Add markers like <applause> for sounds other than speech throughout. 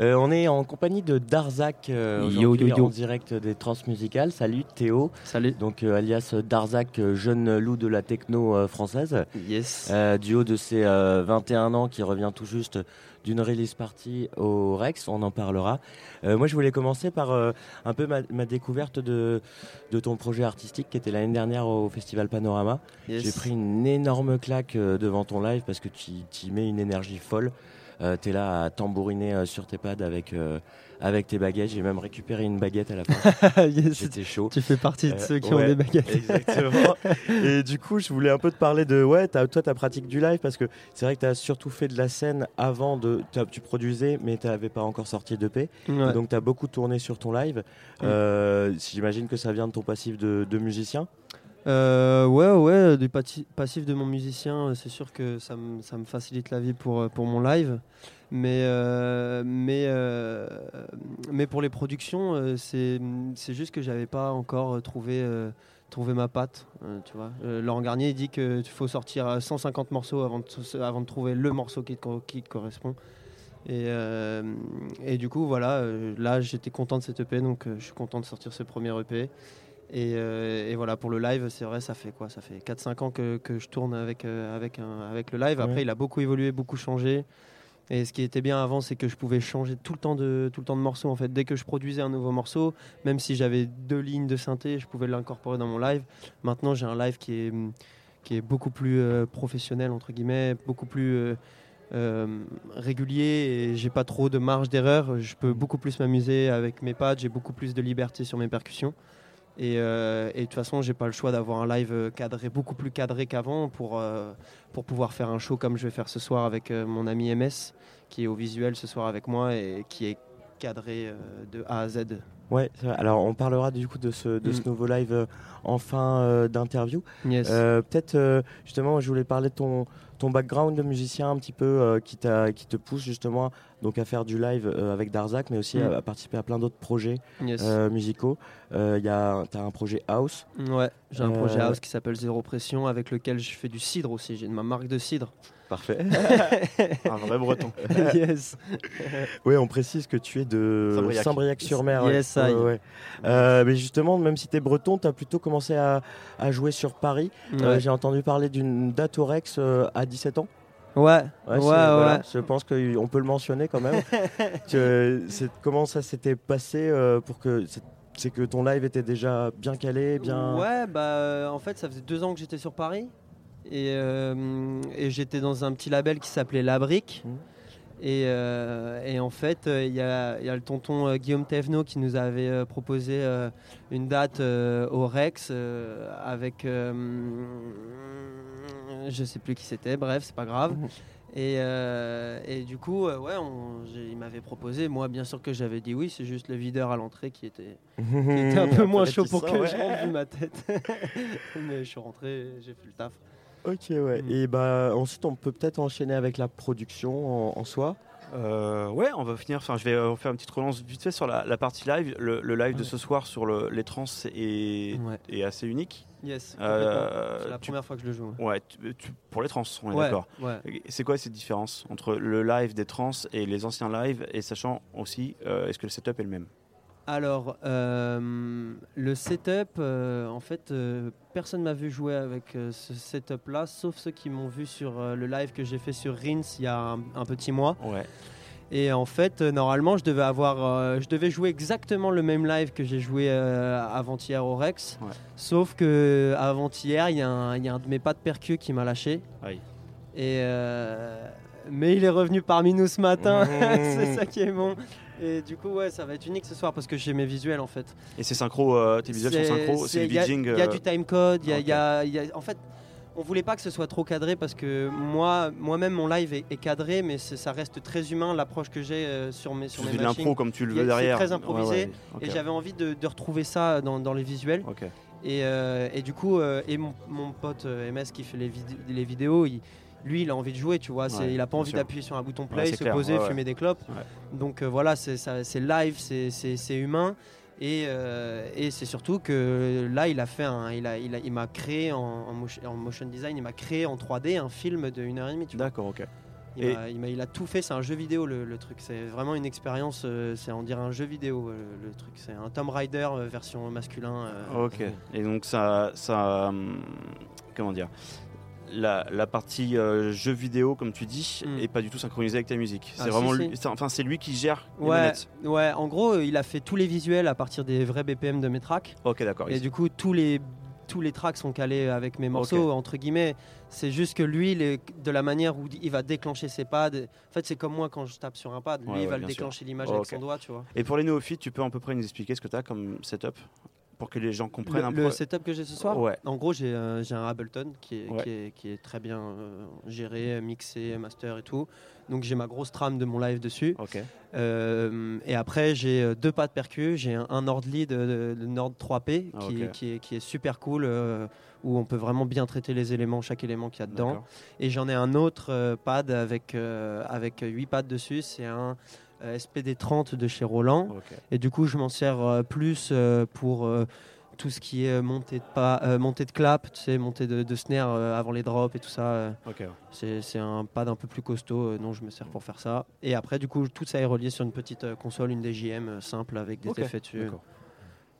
Euh, on est en compagnie de Darzac euh, Yo, aujourd'hui yo, yo. en direct des Transmusicales. Salut Théo, Salut. donc euh, alias Darzac, jeune loup de la techno française. Yes. Du haut de ses euh, 21 ans qui revient tout juste d'une release party au Rex, on en parlera. Moi je voulais commencer par un peu ma, ma découverte de, de ton projet artistique qui était l'année dernière au Festival Panorama. yes. J'ai pris une énorme claque devant ton live parce que tu tu y mets une énergie folle. Euh, T'es là à tambouriner euh, sur tes pads avec, euh, avec tes baguettes. J'ai même récupéré une baguette à la fin. <laughs> Yes, J'étais chaud. Tu fais partie de Euh, ceux qui ouais. ont des baguettes. Exactement. <laughs> Et du coup, je voulais un peu te parler de ouais, t'as- toi, ta pratique du live parce que c'est vrai que tu as surtout fait de la scène avant de. Tu produisais, mais tu n'avais pas encore sorti d'EP. Ouais. Donc, tu as beaucoup tourné sur ton live. Euh, J'imagine que ça vient de ton passif de, de musicien. Euh, ouais, ouais, du passif de mon musicien, euh, c'est sûr que ça me ça facilite la vie pour, euh, pour mon live. Mais, euh, mais, mais pour les productions, c'est juste que j'avais pas encore trouvé, trouvé ma patte. tu vois. Laurent Garnier dit qu'il faut sortir euh, 150 morceaux avant de, avant de trouver le morceau qui te, qui te correspond. Et, et du coup, voilà, là j'étais content de cette EP, donc je suis content de sortir ce premier EP. Et, euh, et voilà, pour le live, c'est vrai, ça fait quoi? Ça fait 4-5 ans que, que je tourne avec, euh, avec, un- avec le live. Après, Ouais. il a beaucoup évolué, beaucoup changé. Et ce qui était bien avant, c'est que je pouvais changer tout le temps de, tout le temps de morceaux. En fait, dès que je produisais un nouveau morceau, même si j'avais deux lignes de synthé, je pouvais l'incorporer dans mon live. Maintenant, j'ai un live qui est, qui est beaucoup plus euh, professionnel, entre guillemets, beaucoup plus euh, régulier et j'ai pas trop de marge d'erreur. Je peux beaucoup plus m'amuser avec mes pads, j'ai beaucoup plus de liberté sur mes percussions. Et, euh, et de toute façon, j'ai pas le choix d'avoir un live euh, cadré, beaucoup plus cadré qu'avant pour, euh, pour pouvoir faire un show comme je vais faire ce soir avec mon ami MS, qui est au visuel ce soir avec moi et qui est cadré de A à Z. Ouais, alors on parlera du coup de ce, de ce Mm. nouveau live euh, en fin euh, d'interview. Yes. Euh, Peut-être euh, justement, je voulais parler de ton, ton background de musicien un petit peu euh, qui, t'a- qui te pousse justement donc à faire du live euh, avec Darzac, mais aussi Mm. à, à participer à plein d'autres projets yes. euh, musicaux. Euh, Il y a, t'as un projet house. Ouais, j'ai un euh, projet house qui s'appelle Zéro Pression avec lequel je fais du cidre aussi. J'ai ma marque de cidre. Parfait. <laughs> Un vrai breton. yes. <laughs> oui, on précise que tu es de Saint-Briac. Saint-Briac-sur-Mer. Yes, Ouais, ouais. Euh, mais justement, même si tu es breton, tu as plutôt commencé à, à jouer sur Paris. Euh. J'ai entendu parler d'une date au Rex euh, à 17 ans. ouais, Ouais, ouais, Je pense qu'on peut le mentionner quand même. <laughs> que comment ça s'était passé pour que c'est- que ton live était déjà bien calé, bien. Ouais, bah en fait, ça faisait deux ans que j'étais sur Paris et, et j'étais dans un petit label qui s'appelait La Brique. Mhm. Et, euh, et en fait, euh, il y, a, il y a le tonton euh, Guillaume Thévenot qui nous avait proposé une date au Rex avec. je sais plus qui c'était, bref, c'est pas grave. Mhm. Et, et du coup, ouais, on- il m'avait proposé. Moi, bien sûr que j'avais dit oui, c'est juste le videur à l'entrée qui était, qui était un <laughs> peu moins chaud pour que je rentre ma tête. <laughs> Mais je suis rentré, j'ai fait le taf. Ok, ouais. Mm. Et bah ensuite, on peut peut-être enchaîner avec la production en, en soi. Euh, ouais, on va finir. Enfin, je vais euh, faire une petite relance vite fait sur la, la partie live. Le, le live de ce soir sur le- les trans est, Ouais. est assez unique. Yes, Euh, complètement. c'est la tu- première fois que je le joue. Ouais, tu- tu- pour les trans, on est Ouais, d'accord. C'est quoi ces différences entre le live des trans et les anciens lives Et sachant aussi, euh, est-ce que le setup est le même? Alors, euh, le setup, euh, en fait, euh, personne m'a vu jouer avec euh, ce setup-là, sauf ceux qui m'ont vu sur le live que j'ai fait sur Rins il y a un, un petit mois. Ouais. Et en fait, normalement, je devais avoir, je devais jouer exactement le même live que j'ai joué avant-hier au Rex. Ouais. Sauf que avant-hier, il y, a un- il y a un de mes pas de percu qui m'a lâché. Aïe. Et mais il est revenu parmi nous ce matin. Mmh. <laughs> c'est ça qui est bon. Et du coup, ouais, ça va être unique ce soir parce que j'ai mes visuels en fait. Et c'est synchro, euh, tes visuels sont synchro, c'est du il y a euh, du time code. il y y a- y a- en fait, on voulait pas que ce soit trop cadré parce que moi, moi-même, mon live est, est cadré, mais c'est- ça reste très humain l'approche que j'ai euh, sur mes sur mes de l'impro comme tu le veux c'est derrière. très improvisé, Ouais, ouais, ok. Et j'avais envie de, de retrouver ça dans, dans les visuels. Ok. Et, euh, et du coup, euh, et mon, mon pote euh, MS qui fait les, vid- les vidéos, il- lui, il a envie de jouer, tu vois. Ouais, il a pas envie d'appuyer sur un bouton Ouais, play, c'est se clair, poser, ouais, ouais. fumer des clopes. Ouais. Donc euh, voilà, c'est live, c'est- humain. Et, euh, et c'est surtout que là, il a fait un, il a, il a- il m'a créé en, en motion, design, il m'a créé en 3D un film de 1h30. Tu vois. D'accord, ok. Il, Et- m'a- il, m'a- il a tout fait, c'est un jeu vidéo le, le truc. C'est vraiment une expérience, euh, c'est on dirait un jeu vidéo euh, le truc. C'est un Tomb Raider euh, version masculin. euh, Ok. Et donc ça, ça, comment dire, la, la partie jeu vidéo, comme tu dis, Mm. est pas du tout synchronisée avec ta musique. Ah, C'est si, vraiment, si. lui, enfin c'est lui qui gère les Ouais, manettes. ouais, en gros, il a fait tous les visuels à partir des vrais BPM de mes tracks. Ok, d'accord. Et du coup, tous les, tous les tracks sont calés avec mes morceaux, entre guillemets. C'est juste que lui, les- de la manière où il va déclencher ses pads, en fait, c'est comme moi quand je tape sur un pad. Lui, Ouais, il va ouais, le déclencher l'image Oh, avec son doigt, tu vois. Et pour les néophytes, tu peux à peu près nous expliquer ce que tu as comme setup? Pour que les gens comprennent Le, un le peu. setup que j'ai ce soir Ouais. En gros, j'ai euh, un Ableton qui est, Ouais. qui est, qui est très bien euh, géré, mixé, master et tout. Donc j'ai ma grosse trame de mon live dessus. Ok. Euh, et après, j'ai deux pas de percu. J'ai un, un Nord Lead de Nord 3P Ah, qui, est, qui est super cool, où on peut vraiment bien traiter les éléments, chaque élément qu'il y a dedans. Et j'en ai un autre pad avec, avec 8 pads dessus. C'est un euh, SPD 30 de chez Roland. Et du coup, je m'en sers euh, plus euh, pour tout ce qui est montée de, pas, euh, montée de clap, tu sais, montée de, de snare euh, avant les drops et tout ça. euh. C'est un pad un peu plus costaud dont je me sers pour faire ça. Et après, du coup, tout ça est relié sur une petite console, une DJM simple avec des effets dessus.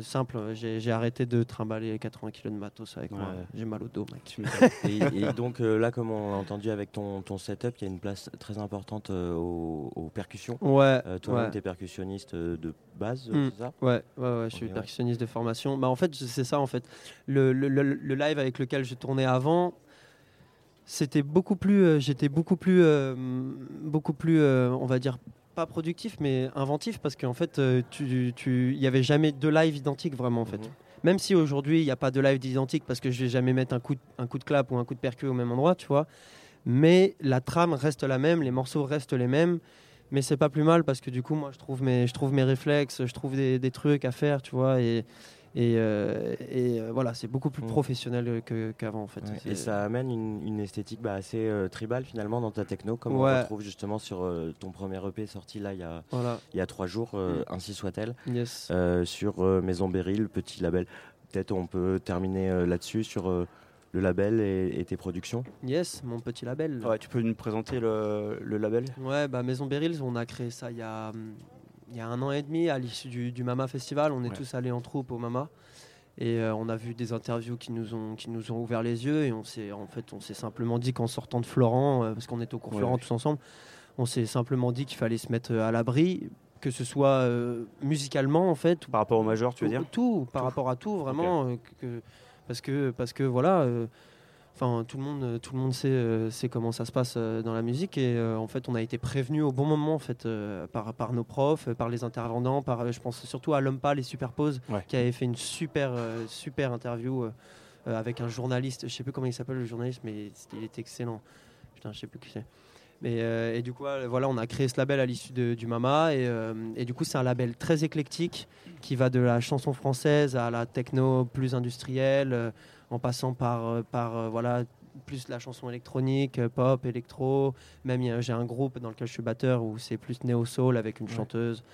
Simple, j'ai arrêté de trimballer 80 kg de matos avec moi. J'ai mal au dos, mec. Et, et <laughs> donc euh, là, comme on l'a entendu avec ton, ton setup, il y a une place très importante euh, aux, aux percussions. Ouais, Euh, Toi-même, ouais. tu es percussionniste de base, Mm. c'est ça? Ouais, ouais, ouais, je suis percussionniste de formation. Bah, en fait, c'est ça, en fait. Le, le- le- le live avec lequel je tournais avant, c'était beaucoup plus. J'étais beaucoup plus. beaucoup plus, on va dire, pas productif, mais inventif, parce qu'en fait, euh, tu- tu- il n'y avait jamais deux lives identiques, vraiment, en fait. Mhm. Même si aujourd'hui, il n'y a pas de live identique, parce que je vais jamais mettre un coup, de, un coup de clap ou un coup de percu au même endroit, tu vois. Mais la trame reste la même, les morceaux restent les mêmes. Mais c'est pas plus mal parce que du coup, moi, je trouve mes, je trouve mes réflexes, je trouve des, des trucs à faire, tu vois. Et, et, euh, et, euh, voilà, c'est beaucoup plus Mm. professionnel qu'avant, en fait. Ouais, Et ça amène une, une esthétique bah, assez euh, tribale finalement dans ta techno, comme on Ouais. retrouve justement sur euh, ton premier EP sorti là il y a, Voilà, il y a trois jours, euh, Mm. ainsi soit-elle, yes. euh, sur euh, Maison Beryl, petit label. Peut-être on peut terminer euh, là-dessus sur euh, le label et, et tes productions. Yes, mon petit label. Ouais, tu peux nous présenter le, le label? Ouais, bah Maison Beryl, on a créé ça il y a, hum, il y a un an et demi à l'issue du, du Mama Festival. On est Ouais. tous allés en troupe au Mama. Et euh, on a vu des interviews qui nous ont, qui nous ont ouvert les yeux. Et on s'est, en fait, on s'est simplement dit qu'en sortant de Florent, euh, parce qu'on était au cours Ouais, Florent tous ensemble, on s'est simplement dit qu'il fallait se mettre euh, à l'abri, que ce soit euh, musicalement, en fait, Par rapport au majeur, tu veux dire? tout, par Tout. rapport à tout, vraiment. que- parce, que, parce que voilà, enfin tout le monde, tout le monde sait, euh, sait comment ça se passe euh, dans la musique et euh, en fait on a été prévenu au bon moment en fait par, par nos profs, par les intervenants, par, je pense surtout à Lompa les Superposes Ouais. qui avait fait une super super interview avec un journaliste, je sais plus comment il s'appelle le journaliste, mais il était excellent. Putain, je sais plus qui c'est. Mais, euh, et du coup, voilà, on a créé ce label à l'issue du Mama. Et, euh, et du coup, c'est un label très éclectique qui va de la chanson française à la techno plus industrielle, en passant par, euh, par euh, voilà, plus la chanson électronique, euh, pop, électro. Même j'ai un groupe dans lequel je suis batteur où c'est plus néo-soul avec une Ouais. chanteuse.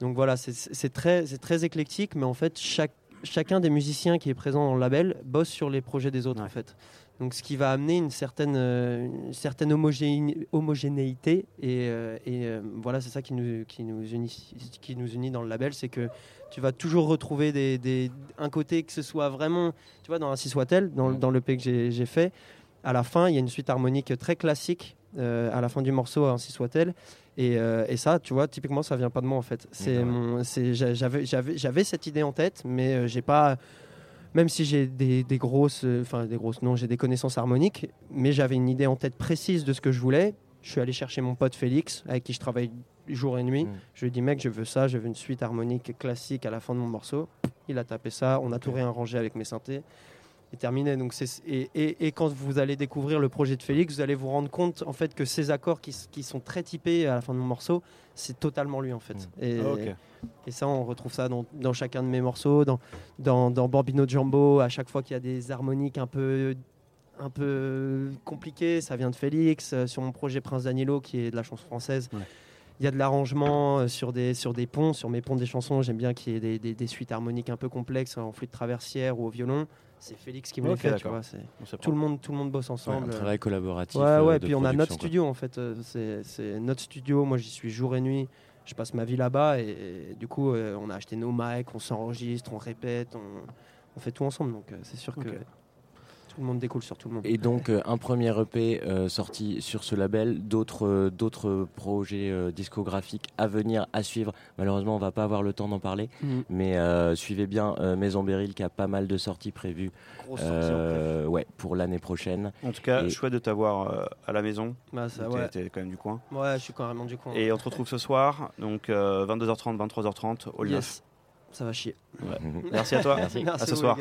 Donc voilà, c'est- très, c'est très éclectique, mais en fait, chaque, chacun des musiciens qui est présent dans le label bosse sur les projets des autres, Ouais. en fait. Donc, ce qui va amener une certaine, euh, une certaine homogéné- homogénéité. Et, euh, et, euh, voilà, c'est ça qui nous, qui, nous unit, qui nous unit dans le label. C'est que tu vas toujours retrouver des, des- un côté que ce soit vraiment, tu vois, dans Ainsi soit-elle, dans, dans le P que j'ai fait, à la fin, il y a une suite harmonique très classique. Euh, à la fin du morceau, ainsi soit-elle. Et, euh, et ça, tu vois, typiquement, ça vient pas de moi en fait. C'est j'avais, cette idée en tête, mais euh, j'ai pas. Même si j'ai des, des grosses, euh, enfin des grosses, non, j'ai des connaissances harmoniques, mais j'avais une idée en tête précise de ce que je voulais. Je suis allé chercher mon pote Félix, avec qui je travaille jour et nuit. Mm. Je lui ai dit, mec, je veux ça, je veux une suite harmonique classique à la fin de mon morceau. Il a tapé ça, on a tout réarrangé avec mes synthés. Et terminé. Donc c'est, et, et- et quand vous allez découvrir le projet de Félix, vous allez vous rendre compte en fait que ces accords qui, sont très typés à la fin de mon morceau, c'est totalement lui en fait. Mm. Et, Ah, et ça, on retrouve ça dans, dans chacun de mes morceaux, dans, dans, dans Bambino Jumbo, à chaque fois qu'il y a des harmoniques un peu, un peu compliquées, ça vient de Félix. Euh, Sur mon projet Prince Danilo, qui est de la chanson française, Ouais. il y a de l'arrangement euh, sur des, sur des ponts, sur mes ponts des chansons. J'aime bien qu'il y ait des, des- des suites harmoniques un peu complexes en flûte traversière ou au violon. C'est Félix qui me Ok, les fait, tu vois. Tout le monde, tout le monde bosse Ouais, ensemble. un travail collaboratif. Ouais, euh, ouais, puis on a notre quoi. studio en fait. euh, C'est notre studio. Moi, j'y suis jour et nuit. Je passe ma vie là-bas et, et du coup, euh, on a acheté nos mics, on s'enregistre, on répète, on, on fait tout ensemble. Donc, euh, c'est sûr que. Tout le monde découle sur tout le monde. Et donc euh, un premier EP euh, sorti sur ce label, d'autres euh, d'autres projets euh, discographiques à venir, à suivre. Malheureusement, on va pas avoir le temps d'en parler, Mhm. mais euh, suivez bien euh, Maison Beryl qui a pas mal de sorties prévues Grosse sortie en euh, ouais, pour l'année prochaine. En tout cas, Et- chouette de t'avoir euh, à la maison. Bah, ça, T'es- ouais. T'es quand même du coin. ouais, je suis carrément du coin. Et on te retrouve ce soir, donc euh, 22h30, 23h30, au 9. yes, ça va chier. Merci à toi. Merci. À ce soir.